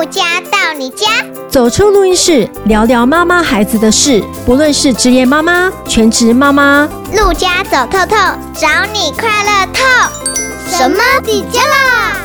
陆家到你家，走出录音室，聊聊妈妈孩子的事。不论是职业妈妈、全职妈妈，陆家走透透，找你快乐透。什么底家啦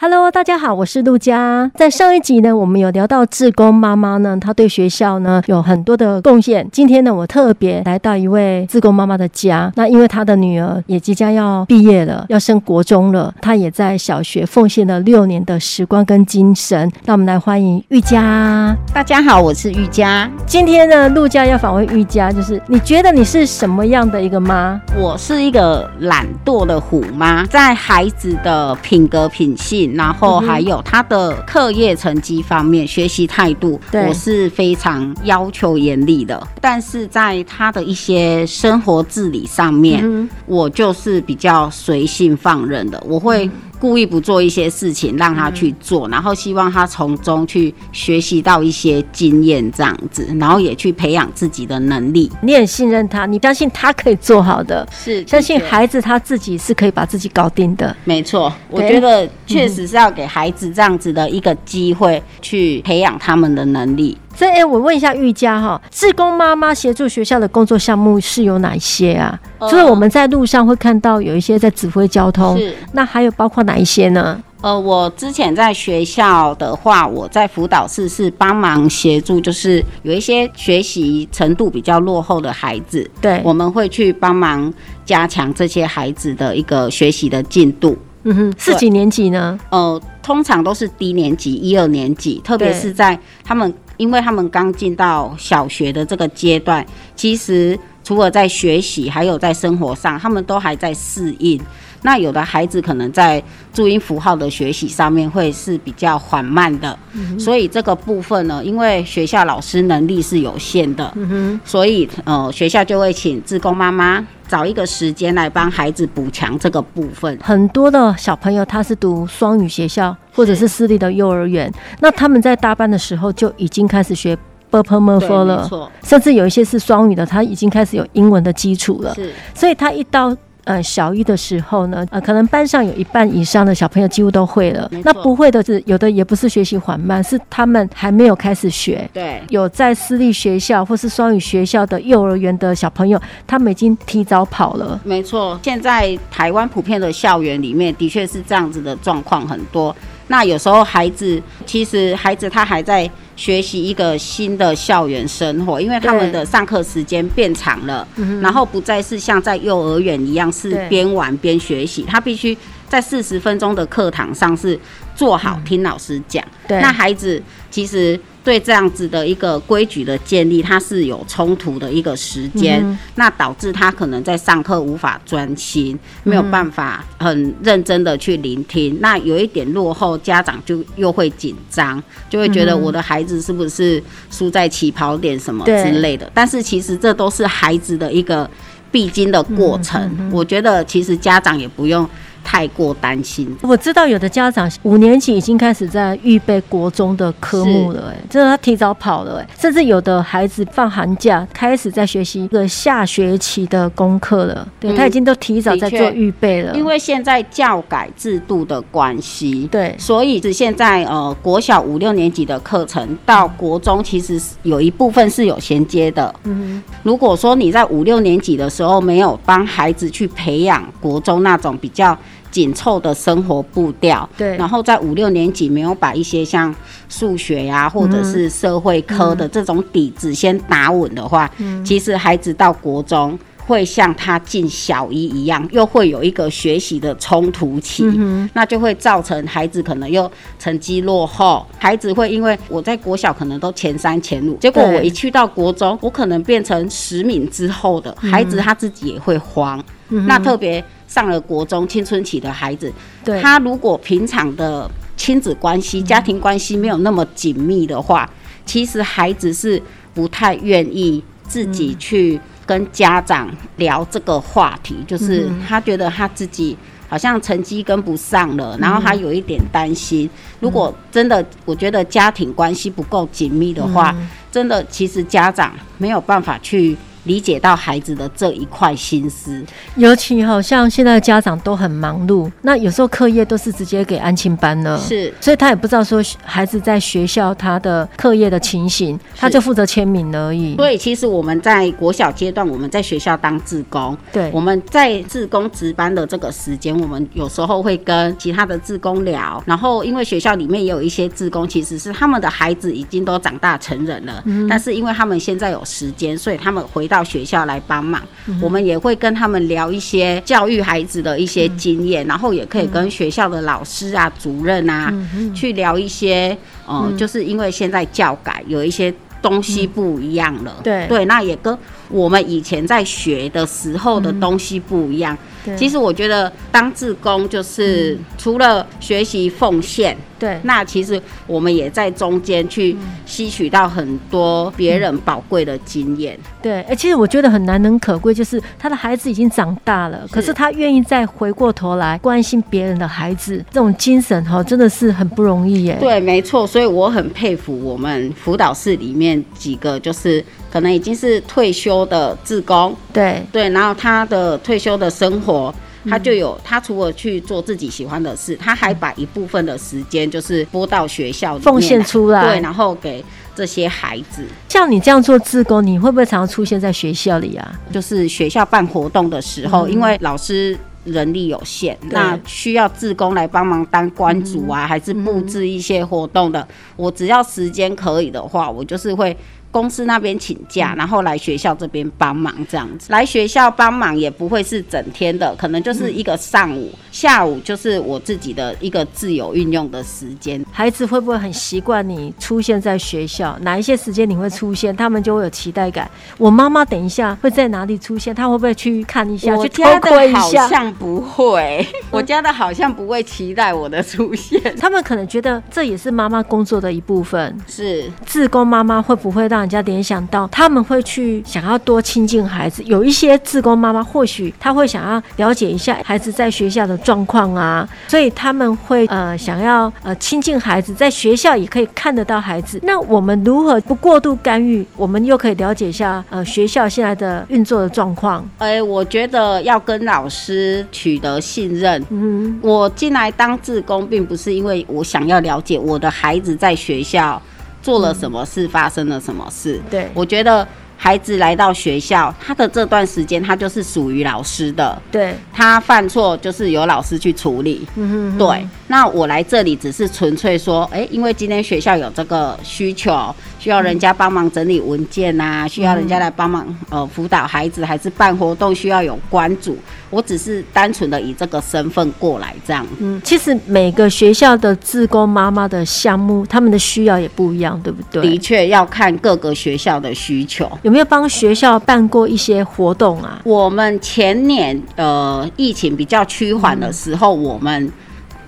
？Hello，大家好，我是陆佳。在上一集呢，我们有聊到志工妈妈呢，她对学校呢有很多的贡献。今天呢，我特别来到一位志工妈妈的家。那因为她的女儿也即将要毕业了，要升国中了，她也在小学奉献了六年的时光跟精神。让我们来欢迎玉佳。大家好，我是玉佳。今天呢，陆佳要访问玉佳，就是你觉得你是什么样的一个妈？我是一个懒惰的虎妈，在孩子的品格品性。然后还有他的课业成绩方面，学习态度，我是非常要求严厉的。但是在他的一些生活自理上面，我就是比较随性放任的，我会。故意不做一些事情让他去做，然后希望他从中去学习到一些经验，这样子，然后也去培养自己的能力。你很信任他，你相信他可以做好的，是相信孩子他自己是可以把自己搞定的。没错，我觉得确实是要给孩子这样子的一个机会，去培养他们的能力。所以，哎，我问一下玉佳哈，志工妈妈协助学校的工作项目是有哪些啊？就是我们在路上会看到有一些在指挥交通，是那还有包括哪一些呢？呃，我之前在学校的话，我在辅导室是帮忙协助，就是有一些学习程度比较落后的孩子，对，我们会去帮忙加强这些孩子的一个学习的进度。嗯哼，是几年级呢？呃，通常都是低年级，一二年级，特别是在他们。因为他们刚进到小学的这个阶段，其实除了在学习，还有在生活上，他们都还在适应。那有的孩子可能在注音符号的学习上面会是比较缓慢的，所以这个部分呢，因为学校老师能力是有限的，所以呃，学校就会请志工妈妈找一个时间来帮孩子补强这个部分。很多的小朋友他是读双语学校，或者是私立的幼儿园，那他们在大班的时候就已经开始学 Burmese 了，甚至有一些是双语的，他已经开始有英文的基础了。是，所以他一到。呃，小一的时候呢，呃，可能班上有一半以上的小朋友几乎都会了。那不会的是，有的也不是学习缓慢，是他们还没有开始学。对，有在私立学校或是双语学校的幼儿园的小朋友，他们已经提早跑了。没错，现在台湾普遍的校园里面，的确是这样子的状况很多。那有时候孩子，其实孩子他还在。学习一个新的校园生活，因为他们的上课时间变长了，然后不再是像在幼儿园一样是边玩边学习，他必须在四十分钟的课堂上是坐好听老师讲。那孩子其实。对这样子的一个规矩的建立，它是有冲突的一个时间，嗯、那导致他可能在上课无法专心，没有办法很认真的去聆听。嗯、那有一点落后，家长就又会紧张，就会觉得我的孩子是不是输在起跑点什么之类的。但是其实这都是孩子的一个必经的过程。我觉得其实家长也不用。太过担心，我知道有的家长五年级已经开始在预备国中的科目了，哎，真的他提早跑了，哎，甚至有的孩子放寒假开始在学习一个下学期的功课了，对，他已经都提早在做预备了。因为现在教改制度的关系，对，所以是现在呃国小五六年级的课程到国中其实有一部分是有衔接的。嗯，如果说你在五六年级的时候没有帮孩子去培养国中那种比较。紧凑的生活步调，对，然后在五六年级没有把一些像数学呀、啊，或者是社会科的这种底子先打稳的话，嗯，其实孩子到国中会像他进小一一样，又会有一个学习的冲突期，嗯，那就会造成孩子可能又成绩落后，孩子会因为我在国小可能都前三前五，结果我一去到国中，我可能变成十名之后的孩子，他自己也会慌，嗯，那特别。上了国中青春期的孩子，他如果平常的亲子关系、家庭关系没有那么紧密的话，其实孩子是不太愿意自己去跟家长聊这个话题，就是他觉得他自己好像成绩跟不上了，然后他有一点担心。如果真的，我觉得家庭关系不够紧密的话，真的其实家长没有办法去。理解到孩子的这一块心思。尤其好像现在的家长都很忙碌，那有时候课业都是直接给安亲班了，是，所以他也不知道说孩子在学校他的课业的情形，他就负责签名而已。所以其实我们在国小阶段，我们在学校当志工，对，我们在志工值班的这个时间，我们有时候会跟其他的志工聊，然后因为学校里面也有一些志工，其实是他们的孩子已经都长大成人了，嗯，但是因为他们现在有时间，所以他们回到学校来帮忙，嗯，我们也会跟他们聊一些教育孩子的一些经验，嗯，然后也可以跟学校的老师啊、主任啊，嗯，去聊一些，呃，嗯，就是因为现在教改有一些东西不一样了，对。对，那也跟我们以前在学的时候的东西不一样。其实我觉得当志工就是除了学习奉献，对，那其实我们也在中间去吸取到很多别人宝贵的经验。对，哎，其实我觉得很难能可贵，就是他的孩子已经长大了，可是他愿意再回过头来关心别人的孩子，这种精神哈，真的是很不容易耶。对，没错，所以我很佩服我们辅导室里面几个，就是可能已经是退休的志工，对对，然后他的退休的生活。他就有，他除了去做自己喜欢的事，他还把一部分的时间就是拨到学校里奉献出来，对，然后给这些孩子。像你这样做志工，你会不会常常出现在学校里啊？就是学校办活动的时候，嗯、因为老师人力有限，那需要志工来帮忙当关主啊，还是布置一些活动的。我只要时间可以的话，我就是会。公司那边请假，然后来学校这边帮忙，这样子。来学校帮忙也不会是整天的，可能就是一个上午、下午，就是我自己的一个自由运用的时间。孩子会不会很习惯你出现在学校？哪一些时间你会出现，他们就会有期待感。我妈妈等一下会在哪里出现？他会不会去看一下？我家的好像不会，我家的好像不会期待我的出现。他们可能觉得这也是妈妈工作的一部分。是，自工妈妈会不会让？人家联想到他们会去想要多亲近孩子，有一些自工妈妈或许她会想要了解一下孩子在学校的状况啊，所以他们会呃想要呃亲近孩子，在学校也可以看得到孩子。那我们如何不过度干预？我们又可以了解一下呃学校现在的运作的状况？哎，我觉得要跟老师取得信任。嗯，我进来当自工，并不是因为我想要了解我的孩子在学校。做了什么事？发生了什么事？对，我觉得孩子来到学校，他的这段时间，他就是属于老师的。对，他犯错就是由老师去处理。嗯哼哼。对，那我来这里只是纯粹说，哎、欸，因为今天学校有这个需求。需要人家帮忙整理文件啊，需要人家来帮忙呃辅导孩子，还是办活动需要有关注。我只是单纯的以这个身份过来这样。嗯，其实每个学校的志工妈妈的项目，他们的需要也不一样，对不对？的确要看各个学校的需求。有没有帮学校办过一些活动啊？我们前年呃疫情比较趋缓的时候，嗯、我们。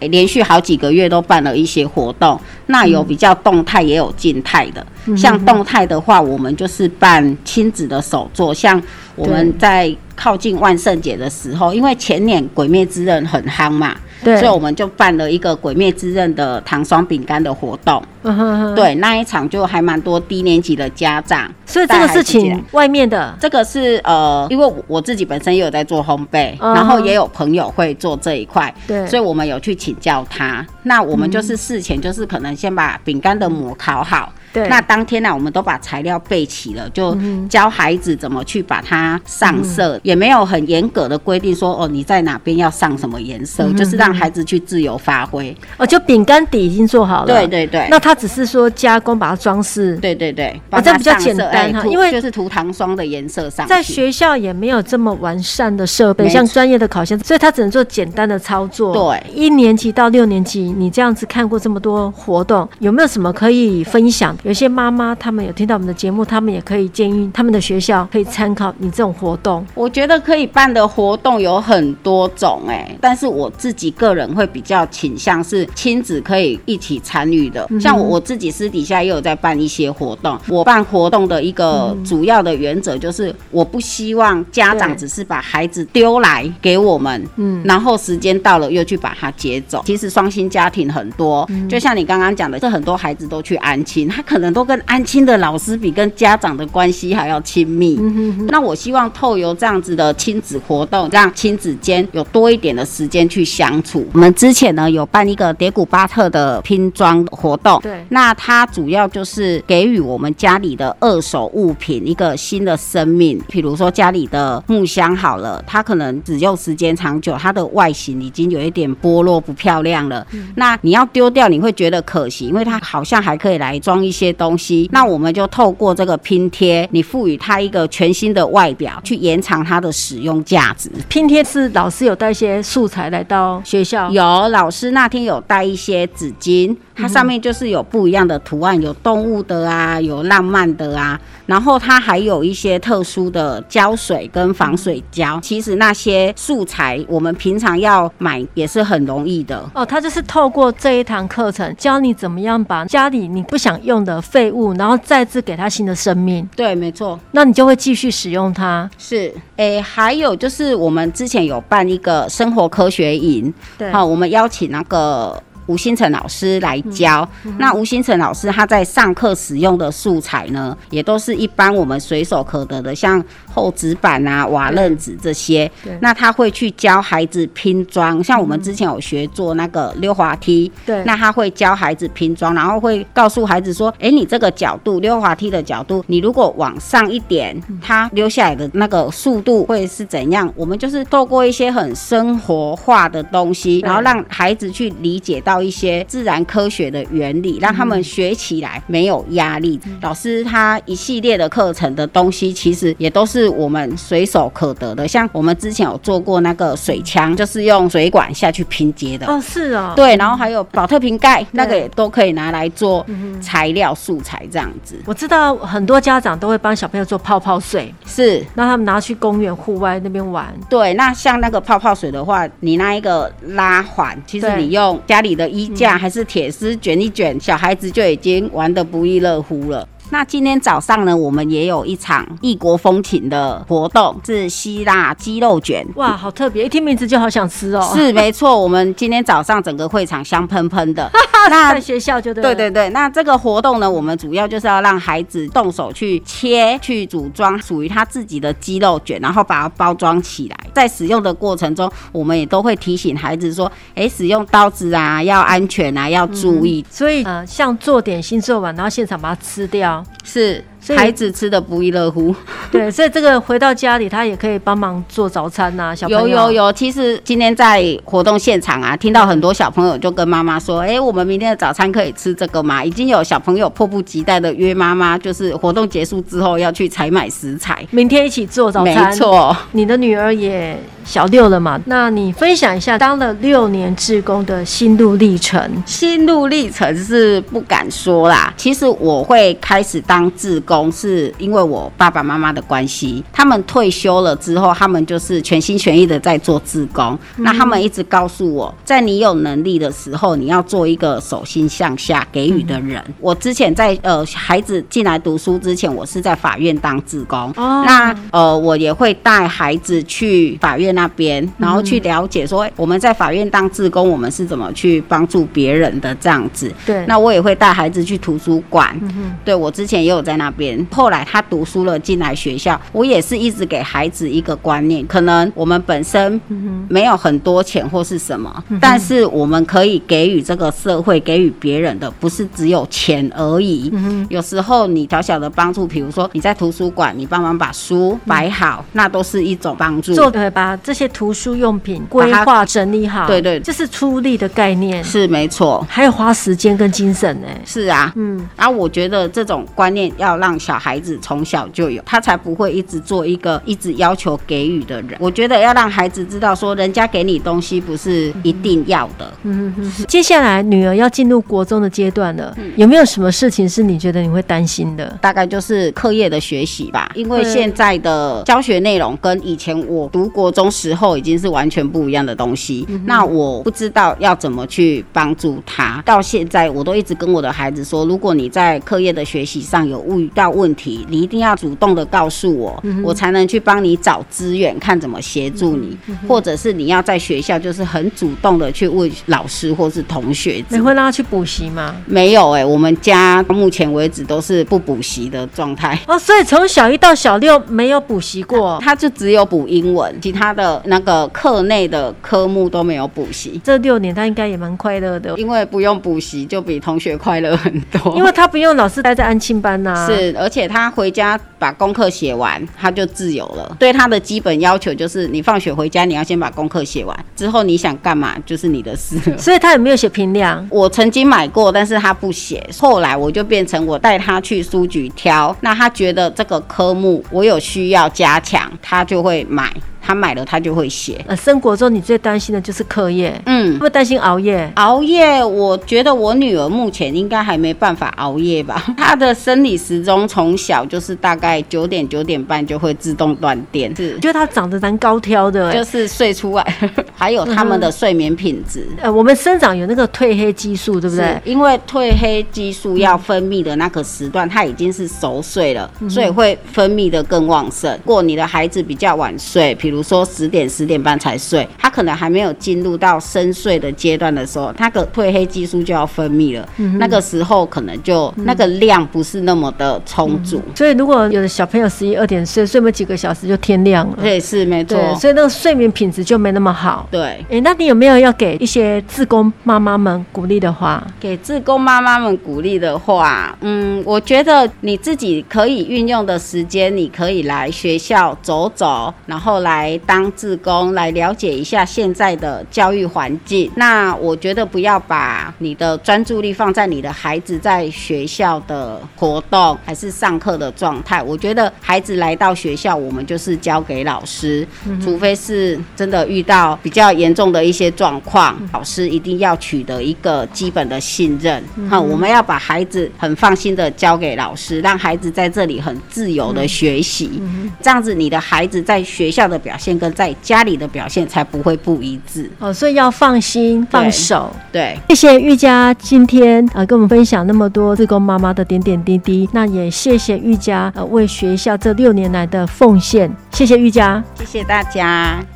连续好几个月都办了一些活动，那有比较动态，也有静态的。嗯、像动态的话，我们就是办亲子的手作，像我们在靠近万圣节的时候，因为前年《鬼灭之刃》很夯嘛。对，所以我们就办了一个《鬼灭之刃》的糖霜饼干的活动。嗯哼哼。对，那一场就还蛮多低年级的家长。所以这个事情外面的。这个是呃，因为我自己本身也有在做烘焙，然后也有朋友会做这一块。对。所以我们有去请教他。那我们就是事前就是可能先把饼干的模烤好。对，那当天呢、啊，我们都把材料备齐了，就教孩子怎么去把它上色，嗯、也没有很严格的规定说哦，你在哪边要上什么颜色，嗯、就是让孩子去自由发挥。哦，就饼干底已经做好了。对对对。那他只是说加工把它装饰。对对对。啊，这比较简单哈，因为就是涂糖霜的颜色上。在学校也没有这么完善的设备，像专业的烤箱，所以他只能做简单的操作。对。一年级到六年级，你这样子看过这么多活动，有没有什么可以分享？有些妈妈他们有听到我们的节目，他们也可以建议他们的学校可以参考你这种活动。我觉得可以办的活动有很多种哎、欸，但是我自己个人会比较倾向是亲子可以一起参与的。像我自己私底下也有在办一些活动。我办活动的一个主要的原则就是，我不希望家长只是把孩子丢来给我们，嗯，然后时间到了又去把他接走。其实双薪家庭很多，就像你刚刚讲的，这很多孩子都去安亲，他可可能都跟安亲的老师比跟家长的关系还要亲密。嗯、哼哼，那我希望透由这样子的亲子活动，让亲子间有多一点的时间去相处。我们之前呢有办一个叠古巴特的拼装活动，对，那它主要就是给予我们家里的二手物品一个新的生命。比如说家里的木箱好了，它可能只用时间长久，它的外形已经有一点剥落不漂亮了。嗯、那你要丢掉，你会觉得可惜，因为它好像还可以来装一些东西。那我们就透过这个拼贴，你赋予它一个全新的外表，去延长它的使用价值。拼贴是老师有带一些素材来到学校，有老师那天有带一些纸巾。它上面就是有不一样的图案，有动物的啊，有浪漫的啊，然后它还有一些特殊的胶水跟防水胶。其实那些素材我们平常要买也是很容易的哦。它就是透过这一堂课程教你怎么样把家里你不想用的废物，然后再次给它新的生命。对，没错。那你就会继续使用它。是，诶，还有就是我们之前有办一个生活科学营，对，好，我们邀请那个。吴星辰老师来教，嗯嗯、那吴星辰老师他在上课使用的素材呢，也都是一般我们随手可得的，像厚纸板啊、瓦楞纸这些。那他会去教孩子拼装，像我们之前有学做那个溜滑梯，对，那他会教孩子拼装，然后会告诉孩子说，哎、欸，你这个角度溜滑梯的角度，你如果往上一点，它溜下来的那个速度会是怎样？我们就是透过一些很生活化的东西，然后让孩子去理解到。一些自然科学的原理，让他们学起来没有压力。嗯、老师他一系列的课程的东西，其实也都是我们随手可得的。像我们之前有做过那个水枪，就是用水管下去拼接的。哦，是哦。对，然后还有保特瓶盖，那个也都可以拿来做材料素材这样子。我知道很多家长都会帮小朋友做泡泡水，是让他们拿去公园户外那边玩。对，那像那个泡泡水的话，你那一个拉环，其实你用家里的。衣架还是铁丝卷一卷，小孩子就已经玩得不亦乐乎了。那今天早上呢，我们也有一场异国风情的活动，是希腊鸡肉卷。哇，好特别！一听名字就好想吃哦。是没错，我们今天早上整个会场香喷喷的。那在学校就对。对对对，那这个活动呢，我们主要就是要让孩子动手去切、去组装属于他自己的鸡肉卷，然后把它包装起来。在使用的过程中，我们也都会提醒孩子说：“哎，使用刀子啊，要安全啊，要注意。嗯”所以，呃，像做点心做完，然后现场把它吃掉。是。孩子吃的不亦乐乎，对，所以这个回到家里，他也可以帮忙做早餐呐、啊。小朋友有有有，其实今天在活动现场啊，听到很多小朋友就跟妈妈说：“哎、欸，我们明天的早餐可以吃这个吗？”已经有小朋友迫不及待的约妈妈，就是活动结束之后要去采买食材，明天一起做早餐。没错，你的女儿也小六了嘛？那你分享一下当了六年志工的心路历程。心路历程是不敢说啦，其实我会开始当志工。是因为我爸爸妈妈的关系，他们退休了之后，他们就是全心全意的在做志工。嗯、那他们一直告诉我，在你有能力的时候，你要做一个手心向下给予的人。嗯、我之前在呃孩子进来读书之前，我是在法院当志工。哦、那呃我也会带孩子去法院那边，然后去了解说我们在法院当志工，我们是怎么去帮助别人的这样子。对。那我也会带孩子去图书馆。嗯、对，我之前也有在那边。后来他读书了，进来学校，我也是一直给孩子一个观念，可能我们本身没有很多钱或是什么，但是我们可以给予这个社会、给予别人的，不是只有钱而已。有时候你小小的帮助，比如说你在图书馆，你帮忙把书摆好，那都是一种帮助。做对，把这些图书用品规划整理好，对对，这是出力的概念，是没错，还有花时间跟精神呢。是啊，嗯，然后我觉得这种观念要让。小孩子从小就有，他才不会一直做一个一直要求给予的人。我觉得要让孩子知道，说人家给你东西不是一定要的。嗯。接下来女儿要进入国中的阶段了，嗯、有没有什么事情是你觉得你会担心的？大概就是课业的学习吧，因为现在的教学内容跟以前我读国中时候已经是完全不一样的东西。嗯、那我不知道要怎么去帮助他。到现在我都一直跟我的孩子说，如果你在课业的学习上有误到问题，你一定要主动的告诉我，嗯、我才能去帮你找资源，看怎么协助你，嗯、或者是你要在学校就是很主动的去问老师或是同学。你会让他去补习吗？没有哎、欸，我们家目前为止都是不补习的状态。哦，所以从小一到小六没有补习过，他就只有补英文，其他的那个课内的科目都没有补习。这六年他应该也蛮快乐的，因为不用补习就比同学快乐很多。因为他不用老师待在安庆班呐、啊，是，而且他回家把功课写完，他就自由了。对他的基本要求就是，你放学回家你要先把功课写完，之后你想干嘛就是你的事了。所以他有没有写评量？我曾经买过，但是他不写。后来我就变成我带他去书局挑，那他觉得这个科目我有需要加强，他就会买。他买了，他就会写。呃，升国中你最担心的就是课业，嗯，会不会担心熬夜？熬夜，我觉得我女儿目前应该还没办法熬夜吧。她的生理时钟从小就是大概九点九点半就会自动断电。是，觉得她长得蛮高挑的，就是睡出来。还有他们的睡眠品质。呃，我们生长有那个褪黑激素，对不对？因为褪黑激素要分泌的那个时段，它已经是熟睡了，所以会分泌的更旺盛。如果你的孩子比较晚睡，比如。比如说十点十点半才睡，他可能还没有进入到深睡的阶段的时候，他的褪黑激素就要分泌了。嗯、那个时候可能就、嗯、那个量不是那么的充足。嗯、所以如果有的小朋友十一二点睡，睡没几个小时就天亮了。对，是没错。所以那个睡眠品质就没那么好。对。哎、欸，那你有没有要给一些自工妈妈们鼓励的话？给自工妈妈们鼓励的话，嗯，我觉得你自己可以运用的时间，你可以来学校走走，然后来。来当志工，来了解一下现在的教育环境。那我觉得不要把你的专注力放在你的孩子在学校的活动还是上课的状态。我觉得孩子来到学校，我们就是交给老师，除非是真的遇到比较严重的一些状况，老师一定要取得一个基本的信任。哈，我们要把孩子很放心的交给老师，让孩子在这里很自由的学习。这样子，你的孩子在学校的表现跟在家里的表现才不会不一致哦，所以要放心放手。对，谢谢玉佳今天呃跟我们分享那么多自工妈妈的点点滴滴，那也谢谢玉佳呃为学校这六年来的奉献，谢谢玉佳，谢谢大家。